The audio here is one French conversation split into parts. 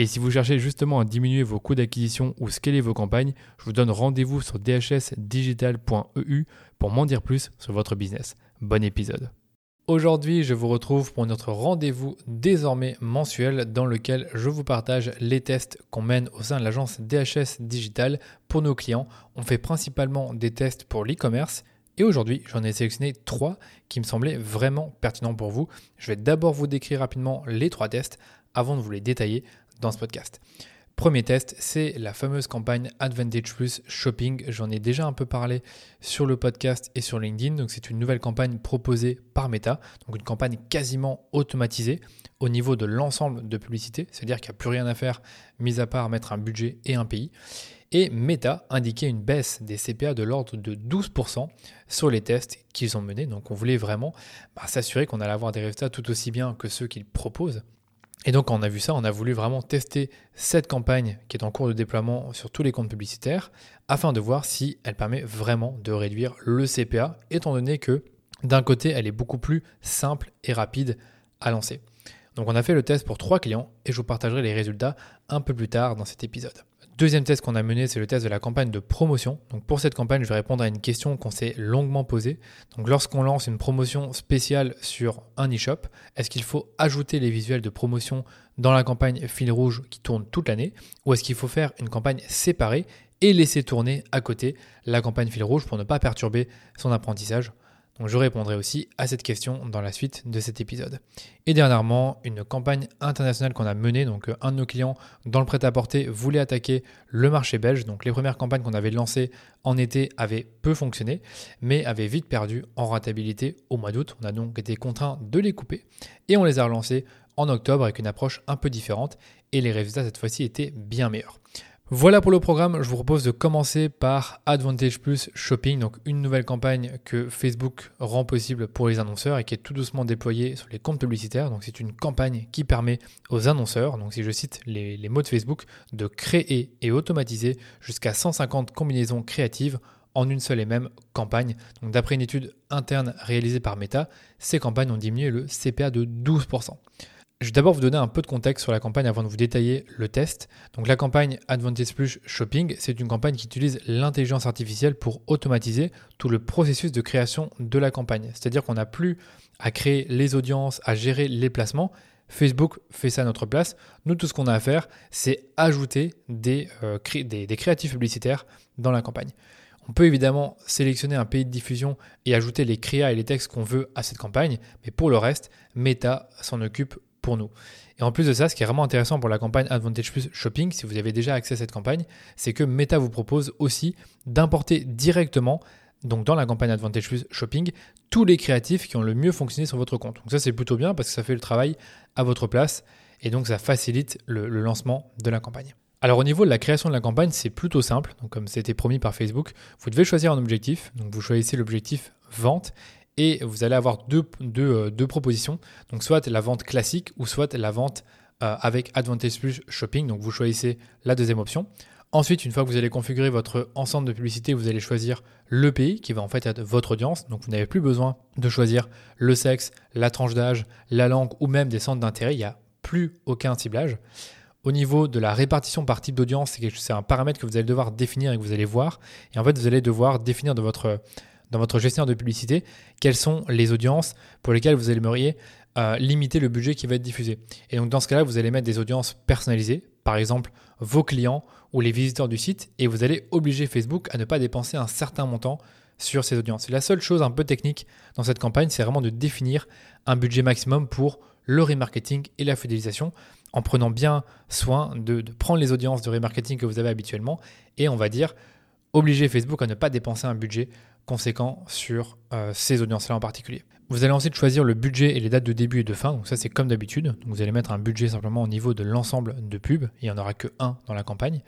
Et si vous cherchez justement à diminuer vos coûts d'acquisition ou scaler vos campagnes, je vous donne rendez-vous sur dhsdigital.eu pour m'en dire plus sur votre business. Bon épisode. Aujourd'hui, je vous retrouve pour notre rendez-vous désormais mensuel dans lequel je vous partage les tests qu'on mène au sein de l'agence DHS Digital pour nos clients. On fait principalement des tests pour l'e-commerce. Et aujourd'hui, j'en ai sélectionné trois qui me semblaient vraiment pertinents pour vous. Je vais d'abord vous décrire rapidement les trois tests avant de vous les détailler dans ce podcast. Premier test, c'est la fameuse campagne Advantage Plus Shopping. J'en ai déjà un peu parlé sur le podcast et sur LinkedIn. Donc c'est une nouvelle campagne proposée par Meta, donc une campagne quasiment automatisée au niveau de l'ensemble de publicité, c'est-à-dire qu'il n'y a plus rien à faire, mis à part mettre un budget et un pays. Et Meta indiquait une baisse des CPA de l'ordre de 12% sur les tests qu'ils ont menés. Donc on voulait vraiment bah, s'assurer qu'on allait avoir des résultats tout aussi bien que ceux qu'ils proposent et donc, quand on a vu ça, on a voulu vraiment tester cette campagne qui est en cours de déploiement sur tous les comptes publicitaires afin de voir si elle permet vraiment de réduire le CPA, étant donné que d'un côté, elle est beaucoup plus simple et rapide à lancer. Donc, on a fait le test pour trois clients et je vous partagerai les résultats un peu plus tard dans cet épisode. Deuxième test qu'on a mené, c'est le test de la campagne de promotion. Donc pour cette campagne, je vais répondre à une question qu'on s'est longuement posée. Lorsqu'on lance une promotion spéciale sur un e-shop, est-ce qu'il faut ajouter les visuels de promotion dans la campagne fil rouge qui tourne toute l'année ou est-ce qu'il faut faire une campagne séparée et laisser tourner à côté la campagne fil rouge pour ne pas perturber son apprentissage? Je répondrai aussi à cette question dans la suite de cet épisode. Et dernièrement, une campagne internationale qu'on a menée, donc euh, un de nos clients dans le prêt-à-porter voulait attaquer le marché belge. Donc les premières campagnes qu'on avait lancées en été avaient peu fonctionné, mais avaient vite perdu en rentabilité au mois d'août. On a donc été contraint de les couper et on les a relancées en octobre avec une approche un peu différente et les résultats cette fois-ci étaient bien meilleurs. Voilà pour le programme, je vous propose de commencer par Advantage Plus Shopping, donc une nouvelle campagne que Facebook rend possible pour les annonceurs et qui est tout doucement déployée sur les comptes publicitaires. C'est une campagne qui permet aux annonceurs, donc si je cite les, mots de Facebook, de créer et automatiser jusqu'à 150 combinaisons créatives en une seule et même campagne. D'après une étude interne réalisée par Meta, ces campagnes ont diminué le CPA de 12%. Je vais d'abord vous donner un peu de contexte sur la campagne avant de vous détailler le test. Donc la campagne Advantage Plus Shopping, c'est une campagne qui utilise l'intelligence artificielle pour automatiser tout le processus de création de la campagne. C'est-à-dire qu'on n'a plus à créer les audiences, à gérer les placements. Facebook fait ça à notre place. Nous, tout ce qu'on a à faire, c'est ajouter des, euh, créatifs publicitaires dans la campagne. On peut évidemment sélectionner un pays de diffusion et ajouter les créas et les textes qu'on veut à cette campagne, mais pour le reste, Meta s'en occupe nous. Et en plus de ça, ce qui est vraiment intéressant pour la campagne Advantage Plus Shopping, si vous avez déjà accès à cette campagne, c'est que Meta vous propose aussi d'importer directement, donc dans la campagne Advantage Plus Shopping, tous les créatifs qui ont le mieux fonctionné sur votre compte. Donc ça, c'est plutôt bien parce que ça fait le travail à votre place et donc ça facilite le, le lancement de la campagne. Alors au niveau de la création de la campagne, c'est plutôt simple. Donc comme c'était promis par Facebook, vous devez choisir un objectif. Donc vous choisissez l'objectif vente et vous allez avoir euh, deux, propositions. Donc soit la vente classique ou soit la vente euh, avec Advantage Plus Shopping. Donc vous choisissez la deuxième option. Ensuite, une fois que vous allez configurer votre ensemble de publicité, vous allez choisir le pays qui va en fait être votre audience. Donc vous n'avez plus besoin de choisir le sexe, la tranche d'âge, la langue ou même des centres d'intérêt. Il n'y a plus aucun ciblage. Au niveau de la répartition par type d'audience, c'est un paramètre que vous allez devoir définir et que vous allez voir. Et en fait, vous allez devoir définir de votre dans votre gestionnaire de publicité, quelles sont les audiences pour lesquelles vous aimeriez euh, limiter le budget qui va être diffusé. Et donc dans ce cas-là, vous allez mettre des audiences personnalisées, par exemple vos clients ou les visiteurs du site et vous allez obliger Facebook à ne pas dépenser un certain montant sur ces audiences. La seule chose un peu technique dans cette campagne, c'est vraiment de définir un budget maximum pour le remarketing et la fidélisation en prenant bien soin de, prendre les audiences de remarketing que vous avez habituellement et on va dire obliger Facebook à ne pas dépenser un budget conséquent sur euh, ces audiences-là en particulier. Vous allez ensuite choisir le budget et les dates de début et de fin. Donc ça c'est comme d'habitude. Vous allez mettre un budget simplement au niveau de l'ensemble de pubs. Il n'y en aura que un dans la campagne.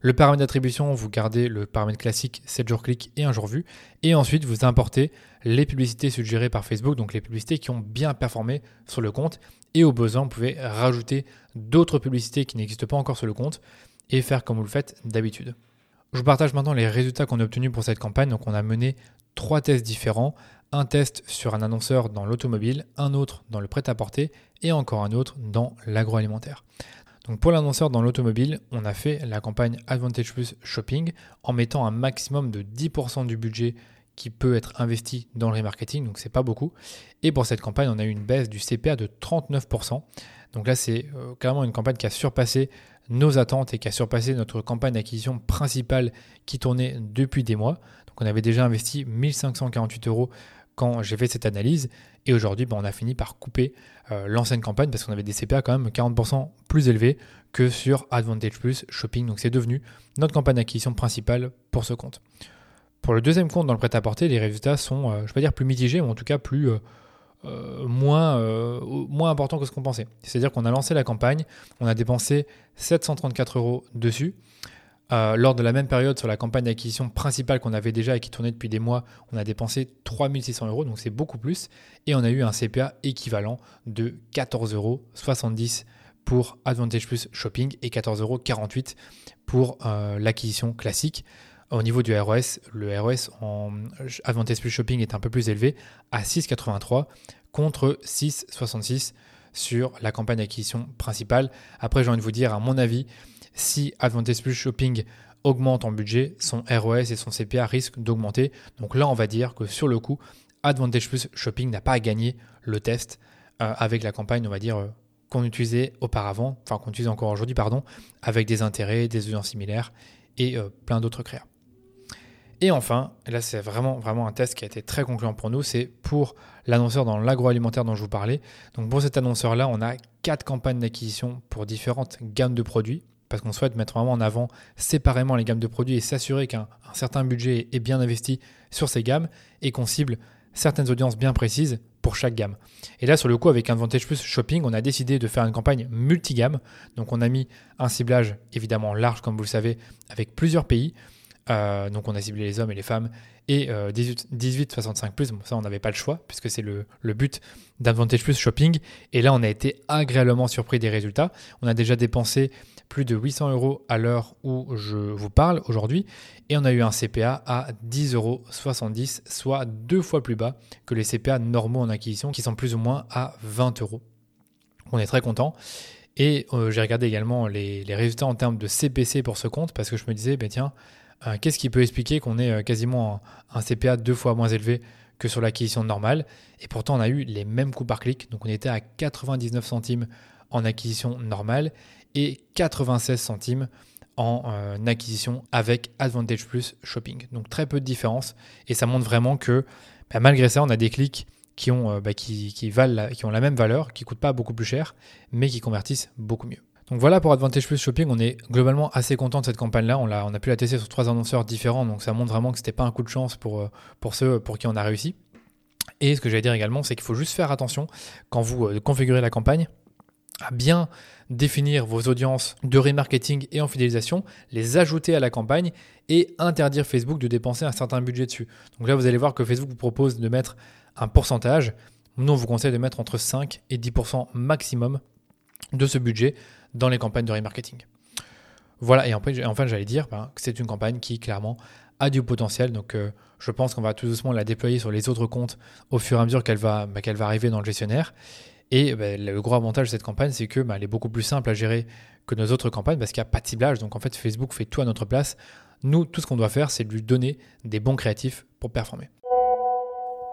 Le paramètre d'attribution, vous gardez le paramètre classique 7 jours clic et 1 jour vu. Et ensuite, vous importez les publicités suggérées par Facebook, donc les publicités qui ont bien performé sur le compte. Et au besoin, vous pouvez rajouter d'autres publicités qui n'existent pas encore sur le compte et faire comme vous le faites d'habitude. Je vous partage maintenant les résultats qu'on a obtenus pour cette campagne. Donc on a mené trois tests différents. Un test sur un annonceur dans l'automobile, un autre dans le prêt-à-porter et encore un autre dans l'agroalimentaire. Donc pour l'annonceur dans l'automobile, on a fait la campagne Advantage Plus Shopping en mettant un maximum de 10% du budget qui peut être investi dans le remarketing, donc c'est pas beaucoup. Et pour cette campagne, on a eu une baisse du CPA de 39%. Donc là, c'est euh, carrément une campagne qui a surpassé nos attentes et qui a surpassé notre campagne d'acquisition principale qui tournait depuis des mois. Donc on avait déjà investi 1548 euros quand j'ai fait cette analyse. Et aujourd'hui, ben, on a fini par couper euh, l'ancienne campagne parce qu'on avait des CPA quand même 40% plus élevés que sur Advantage Plus Shopping. Donc c'est devenu notre campagne d'acquisition principale pour ce compte. Pour le deuxième compte dans le prêt-à-porter, les résultats sont, euh, je ne vais pas dire plus mitigés, mais en tout cas plus, moins, moins importants que ce qu'on pensait. C'est-à-dire qu'on a lancé la campagne, on a dépensé 734 euros dessus. Euh, lors de la même période, sur la campagne d'acquisition principale qu'on avait déjà et qui tournait depuis des mois, on a dépensé 3600 euros, donc c'est beaucoup plus. Et on a eu un CPA équivalent de 14,70 euros pour Advantage Plus Shopping et 14,48 euros pour euh, l'acquisition classique. Au niveau du ROS, le ROS en Advantage Plus Shopping est un peu plus élevé à 6,83 contre 6,66 sur la campagne d'acquisition principale. Après, j'ai envie de vous dire, à mon avis, si Advantage Plus Shopping augmente en budget, son ROS et son CPA risquent d'augmenter. Donc là, on va dire que sur le coup, Advantage Plus Shopping n'a pas à gagner le test euh, avec la campagne, on va dire, euh, qu'on utilisait auparavant, enfin qu'on utilise encore aujourd'hui, pardon, avec des intérêts, des audiences similaires et euh, plein d'autres créas. Et enfin, là c'est vraiment, un test qui a été très concluant pour nous, c'est pour l'annonceur dans l'agroalimentaire dont je vous parlais. Donc pour cet annonceur-là, on a quatre campagnes d'acquisition pour différentes gammes de produits parce qu'on souhaite mettre vraiment en avant séparément les gammes de produits et s'assurer qu'un certain budget est bien investi sur ces gammes et qu'on cible certaines audiences bien précises pour chaque gamme. Et là, sur le coup, avec Advantage Plus Shopping, on a décidé de faire une campagne multigamme. Donc, on a mis un ciblage évidemment large, comme vous le savez, avec plusieurs pays. Donc, on a ciblé les hommes et les femmes et 18-65 euh, plus. ça, on n'avait pas le choix puisque c'est le, but d'Advantage Plus Shopping. Et là, on a été agréablement surpris des résultats. On a déjà dépensé plus de 800 euros à l'heure où je vous parle aujourd'hui. Et on a eu un CPA à 10,70 euros, soit deux fois plus bas que les CPA normaux en acquisition qui sont plus ou moins à 20 euros. On est très content. Et euh, j'ai regardé également les, résultats en termes de CPC pour ce compte parce que je me disais, ben tiens, qu'est-ce qui peut expliquer qu'on ait euh, quasiment un, CPA deux fois moins élevé que sur l'acquisition normale? Et pourtant, on a eu les mêmes coûts par clic. Donc, on était à 99 centimes en acquisition normale et 96 centimes en euh, acquisition avec Advantage Plus Shopping. Donc très peu de différence et ça montre vraiment que bah, malgré ça, on a des clics qui euh, bah, valent qui ont la même valeur, qui ne coûtent pas beaucoup plus cher, mais qui convertissent beaucoup mieux. Donc voilà pour Advantage Plus Shopping, on est globalement assez content de cette campagne-là. On a, on a pu la tester sur trois annonceurs différents, donc ça montre vraiment que ce n'était pas un coup de chance pour, euh, pour ceux pour qui on a réussi. Et ce que j'allais dire également, c'est qu'il faut juste faire attention quand vous configurez la campagne à bien définir vos audiences de remarketing et en fidélisation, les ajouter à la campagne et interdire Facebook de dépenser un certain budget dessus. Donc là, vous allez voir que Facebook vous propose de mettre un pourcentage. Nous, on vous conseille de mettre entre 5 et 10% maximum de ce budget dans les campagnes de remarketing. Voilà, et enfin, j'allais dire ben, que c'est une campagne qui clairement a du potentiel. Donc euh, je pense qu'on va tout doucement la déployer sur les autres comptes au fur et à mesure qu'elle va, ben, va arriver dans le gestionnaire. Et bah, le gros avantage de cette campagne, c'est que elle est beaucoup plus simple à gérer que nos autres campagnes parce qu'il n'y a pas de ciblage. Donc en fait, Facebook fait tout à notre place. Nous, tout ce qu'on doit faire, c'est lui donner des bons créatifs pour performer.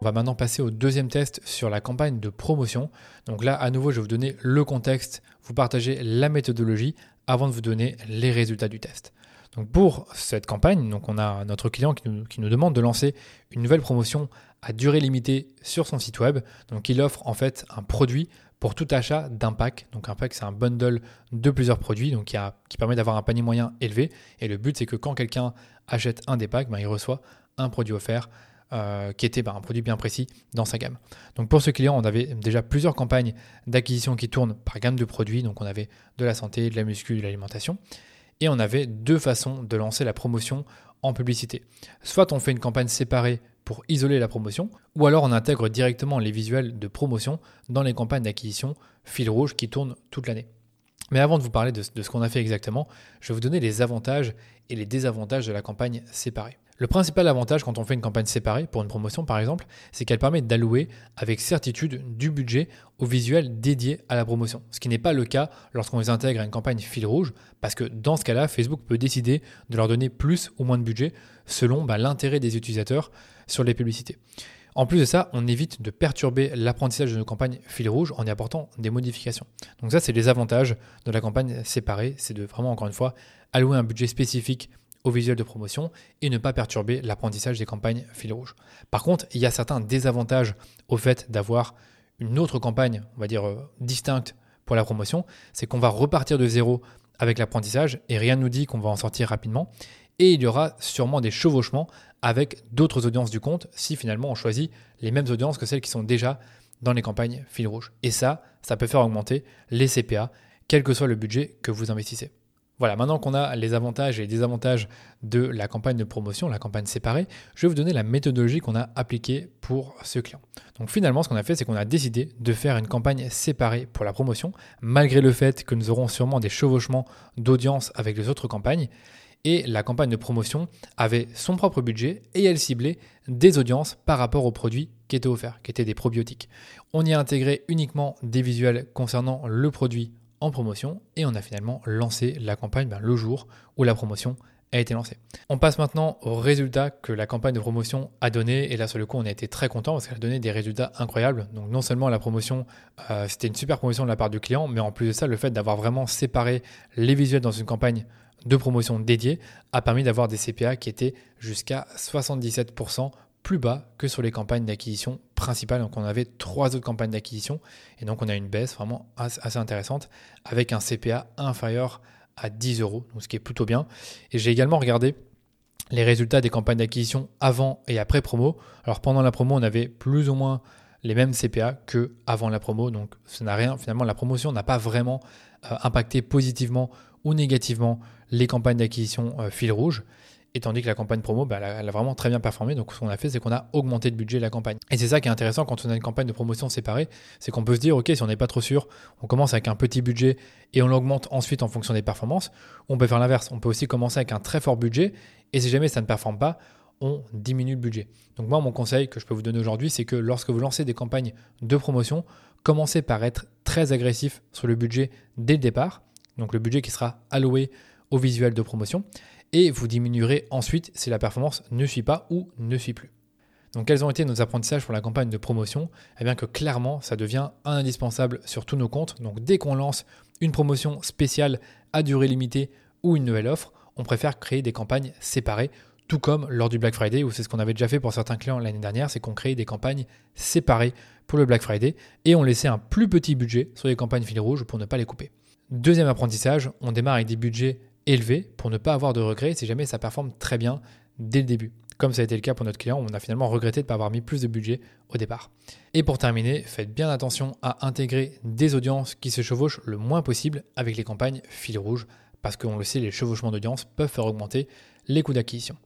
On va maintenant passer au deuxième test sur la campagne de promotion. Donc là, à nouveau, je vais vous donner le contexte, vous partager la méthodologie avant de vous donner les résultats du test. Donc pour cette campagne, donc on a notre client qui nous, demande de lancer une nouvelle promotion à durée limitée sur son site web. Donc il offre en fait un produit pour tout achat d'un pack. Donc un pack, c'est un bundle de plusieurs produits qui permet d'avoir un panier moyen élevé. Et le but, c'est que quand quelqu'un achète un des packs, ben, il reçoit un produit offert euh, qui était bah, un produit bien précis dans sa gamme. Donc pour ce client, on avait déjà plusieurs campagnes d'acquisition qui tournent par gamme de produits. Donc on avait de la santé, de la muscu, de l'alimentation. Et on avait deux façons de lancer la promotion en publicité. Soit on fait une campagne séparée pour isoler la promotion, ou alors on intègre directement les visuels de promotion dans les campagnes d'acquisition fil rouge qui tournent toute l'année. Mais avant de vous parler de ce qu'on a fait exactement, je vais vous donner les avantages et les désavantages de la campagne séparée. Le principal avantage quand on fait une campagne séparée, pour une promotion par exemple, c'est qu'elle permet d'allouer avec certitude du budget au visuel dédié à la promotion. Ce qui n'est pas le cas lorsqu'on les intègre à une campagne fil rouge, parce que dans ce cas-là, Facebook peut décider de leur donner plus ou moins de budget selon bah, l'intérêt des utilisateurs sur les publicités. En plus de ça, on évite de perturber l'apprentissage de nos campagnes fil rouge en y apportant des modifications. Donc ça, c'est les avantages de la campagne séparée, c'est de vraiment, encore une fois, allouer un budget spécifique visuel de promotion et ne pas perturber l'apprentissage des campagnes fil rouge. Par contre, il y a certains désavantages au fait d'avoir une autre campagne, on va dire, euh, distincte pour la promotion, c'est qu'on va repartir de zéro avec l'apprentissage et rien ne nous dit qu'on va en sortir rapidement. Et il y aura sûrement des chevauchements avec d'autres audiences du compte si finalement on choisit les mêmes audiences que celles qui sont déjà dans les campagnes fil rouge. Et ça, ça peut faire augmenter les CPA, quel que soit le budget que vous investissez. Voilà, maintenant qu'on a les avantages et les désavantages de la campagne de promotion, la campagne séparée, je vais vous donner la méthodologie qu'on a appliquée pour ce client. Donc finalement, ce qu'on a fait, c'est qu'on a décidé de faire une campagne séparée pour la promotion, malgré le fait que nous aurons sûrement des chevauchements d'audience avec les autres campagnes. Et la campagne de promotion avait son propre budget et elle ciblait des audiences par rapport aux produits qui étaient offerts, qui étaient des probiotiques. On y a intégré uniquement des visuels concernant le produit promotion et on a finalement lancé la campagne ben, le jour où la promotion a été lancée. On passe maintenant aux résultats que la campagne de promotion a donné et là sur le coup on a été très content parce qu'elle a donné des résultats incroyables. Donc non seulement la promotion euh, c'était une super promotion de la part du client mais en plus de ça le fait d'avoir vraiment séparé les visuels dans une campagne de promotion dédiée a permis d'avoir des CPA qui étaient jusqu'à 77% plus bas que sur les campagnes d'acquisition principales. Donc on avait trois autres campagnes d'acquisition et donc on a une baisse vraiment assez intéressante avec un CPA inférieur à 10 euros, donc ce qui est plutôt bien. Et j'ai également regardé les résultats des campagnes d'acquisition avant et après promo. Alors pendant la promo, on avait plus ou moins les mêmes CPA que avant la promo, donc ça n'a rien. Finalement, la promotion n'a pas vraiment euh, impacté positivement ou négativement les campagnes d'acquisition euh, fil rouge. Et tandis que la campagne promo, bah, elle, a, vraiment très bien performé. Donc ce qu'on a fait, c'est qu'on a augmenté le budget de la campagne. Et c'est ça qui est intéressant quand on a une campagne de promotion séparée, c'est qu'on peut se dire, ok, si on n'est pas trop sûr, on commence avec un petit budget et on l'augmente ensuite en fonction des performances. On peut faire l'inverse. On peut aussi commencer avec un très fort budget et si jamais ça ne performe pas, on diminue le budget. Donc moi, mon conseil que je peux vous donner aujourd'hui, c'est que lorsque vous lancez des campagnes de promotion, commencez par être très agressif sur le budget dès le départ. Donc le budget qui sera alloué au visuel de promotion et vous diminuerez ensuite si la performance ne suit pas ou ne suit plus. Donc quels ont été nos apprentissages pour la campagne de promotion? Eh bien que clairement ça devient indispensable sur tous nos comptes. Donc dès qu'on lance une promotion spéciale à durée limitée ou une nouvelle offre, on préfère créer des campagnes séparées, tout comme lors du Black Friday, où c'est ce qu'on avait déjà fait pour certains clients l'année dernière, c'est qu'on créait des campagnes séparées pour le Black Friday et on laissait un plus petit budget sur les campagnes fil rouge pour ne pas les couper. Deuxième apprentissage, on démarre avec des budgets élevés pour ne pas avoir de regrets si jamais ça performe très bien dès le début. Comme ça a été le cas pour notre client, on a finalement regretté de ne pas avoir mis plus de budget au départ. Et pour terminer, faites bien attention à intégrer des audiences qui se chevauchent le moins possible avec les campagnes fil rouge, parce qu'on le sait, les chevauchements d'audience peuvent faire augmenter les coûts d'acquisition.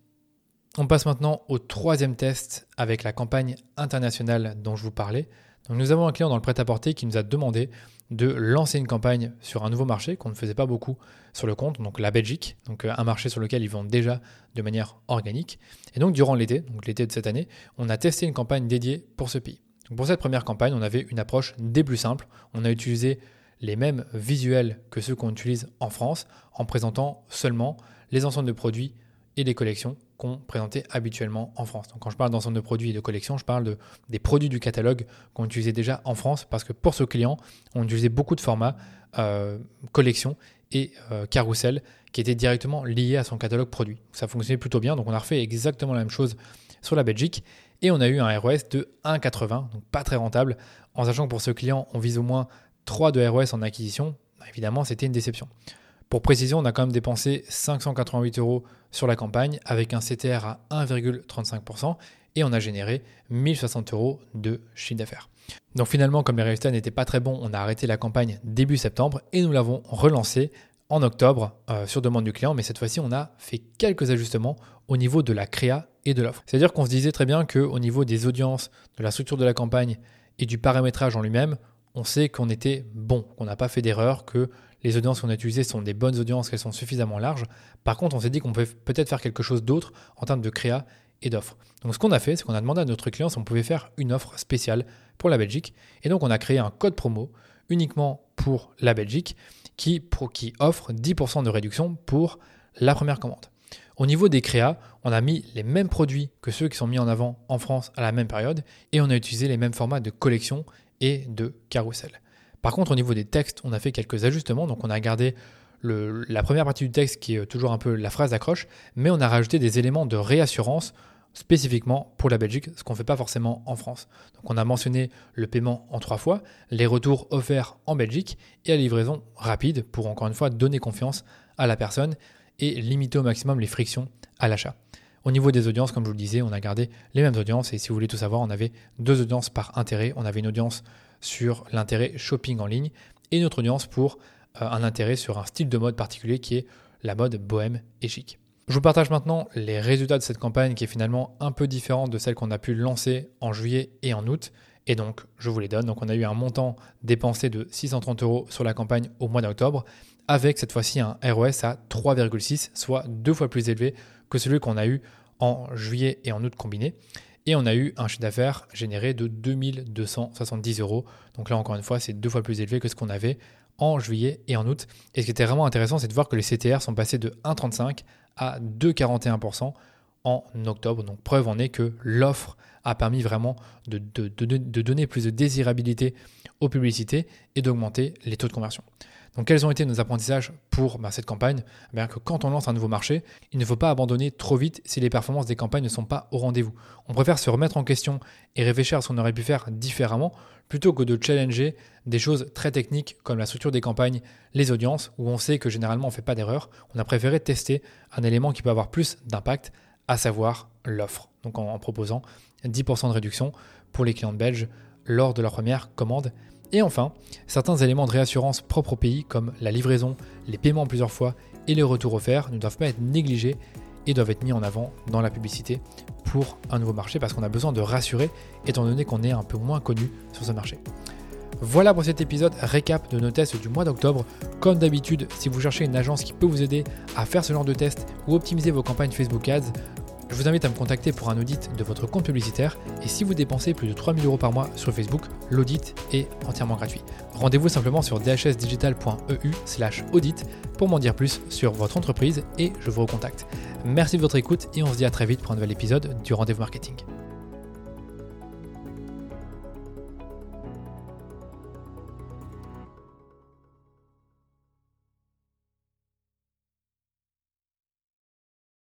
On passe maintenant au troisième test avec la campagne internationale dont je vous parlais. Donc nous avons un client dans le prêt-à-porter qui nous a demandé de lancer une campagne sur un nouveau marché qu'on ne faisait pas beaucoup sur le compte, donc la Belgique, donc euh, un marché sur lequel ils vendent déjà de manière organique. Et donc durant l'été, donc l'été de cette année, on a testé une campagne dédiée pour ce pays. pour cette première campagne, on avait une approche des plus simples. On a utilisé les mêmes visuels que ceux qu'on utilise en France en présentant seulement les ensembles de produits et des collections présentait habituellement en France. Donc quand je parle d'ensemble de produits et de collections, je parle de, des produits du catalogue qu'on utilisait déjà en France parce que pour ce client, on utilisait beaucoup de formats euh, collections et euh, carrousel qui étaient directement liés à son catalogue produit. Ça fonctionnait plutôt bien, donc on a refait exactement la même chose sur la Belgique et on a eu un ROS de 1,80, donc pas très rentable, en sachant que pour ce client, on vise au moins 3 de ROS en acquisition. Bah, évidemment, c'était une déception. Pour précision, on a quand même dépensé 588 euros sur la campagne avec un CTR à 1,35% et on a généré 1060 euros de chiffre d'affaires. Donc finalement, comme les résultats n'étaient pas très bons, on a arrêté la campagne début septembre et nous l'avons relancée en octobre euh, sur demande du client, mais cette fois-ci, on a fait quelques ajustements au niveau de la créa et de l'offre. C'est-à-dire qu'on se disait très bien qu'au niveau des audiences, de la structure de la campagne et du paramétrage en lui-même, on sait qu'on était bon, qu'on n'a pas fait d'erreur, que les audiences qu'on a utilisées sont des bonnes audiences, qu'elles sont suffisamment larges. Par contre, on s'est dit qu'on peut peut-être faire quelque chose d'autre en termes de créa et d'offres. Donc ce qu'on a fait, c'est qu'on a demandé à notre client si on pouvait faire une offre spéciale pour la Belgique. Et donc on a créé un code promo uniquement pour la Belgique qui, qui offre 10% de réduction pour la première commande. Au niveau des créas, on a mis les mêmes produits que ceux qui sont mis en avant en France à la même période et on a utilisé les mêmes formats de collection et de carrousel. Par contre, au niveau des textes, on a fait quelques ajustements. Donc, on a gardé la première partie du texte qui est toujours un peu la phrase d'accroche, mais on a rajouté des éléments de réassurance spécifiquement pour la Belgique, ce qu'on ne fait pas forcément en France. Donc on a mentionné le paiement en trois fois, les retours offerts en Belgique et la livraison rapide pour encore une fois donner confiance à la personne et limiter au maximum les frictions à l'achat. Au niveau des audiences, comme je vous le disais, on a gardé les mêmes audiences et si vous voulez tout savoir, on avait deux audiences par intérêt. On avait une audience sur l'intérêt shopping en ligne et notre audience pour euh, un intérêt sur un style de mode particulier qui est la mode bohème et chic. Je vous partage maintenant les résultats de cette campagne qui est finalement un peu différente de celle qu'on a pu lancer en juillet et en août. Et donc, je vous les donne. Donc, on a eu un montant dépensé de 630 euros sur la campagne au mois d'octobre, avec cette fois-ci un ROS à 3,6, soit deux fois plus élevé que celui qu'on a eu en juillet et en août combinés. Et on a eu un chiffre d'affaires généré de 2270 euros. Donc là, encore une fois, c'est deux fois plus élevé que ce qu'on avait en juillet et en août. Et ce qui était vraiment intéressant, c'est de voir que les CTR sont passés de 1,35 à 2,41% en octobre. Donc preuve en est que l'offre a permis vraiment de, de, donner plus de désirabilité aux publicités et d'augmenter les taux de conversion. Donc quels ont été nos apprentissages pour bah, cette campagne? Eh Bien que quand on lance un nouveau marché, il ne faut pas abandonner trop vite si les performances des campagnes ne sont pas au rendez-vous. On préfère se remettre en question et réfléchir à ce qu'on aurait pu faire différemment plutôt que de challenger des choses très techniques comme la structure des campagnes, les audiences, où on sait que généralement on ne fait pas d'erreur. On a préféré tester un élément qui peut avoir plus d'impact, à savoir l'offre. Donc en, en proposant 10% de réduction pour les clients belges lors de leur première commande et enfin, certains éléments de réassurance propres au pays, comme la livraison, les paiements plusieurs fois et les retours offerts, ne doivent pas être négligés et doivent être mis en avant dans la publicité pour un nouveau marché parce qu'on a besoin de rassurer étant donné qu'on est un peu moins connu sur ce marché. Voilà pour cet épisode récap de nos tests du mois d'octobre. Comme d'habitude, si vous cherchez une agence qui peut vous aider à faire ce genre de tests ou optimiser vos campagnes Facebook Ads, je vous invite à me contacter pour un audit de votre compte publicitaire et si vous dépensez plus de 3000 euros par mois sur Facebook, l'audit est entièrement gratuit. Rendez-vous simplement sur dhsdigital.eu slash audit pour m'en dire plus sur votre entreprise et je vous recontacte. Merci de votre écoute et on se dit à très vite pour un nouvel épisode du Rendez-vous Marketing.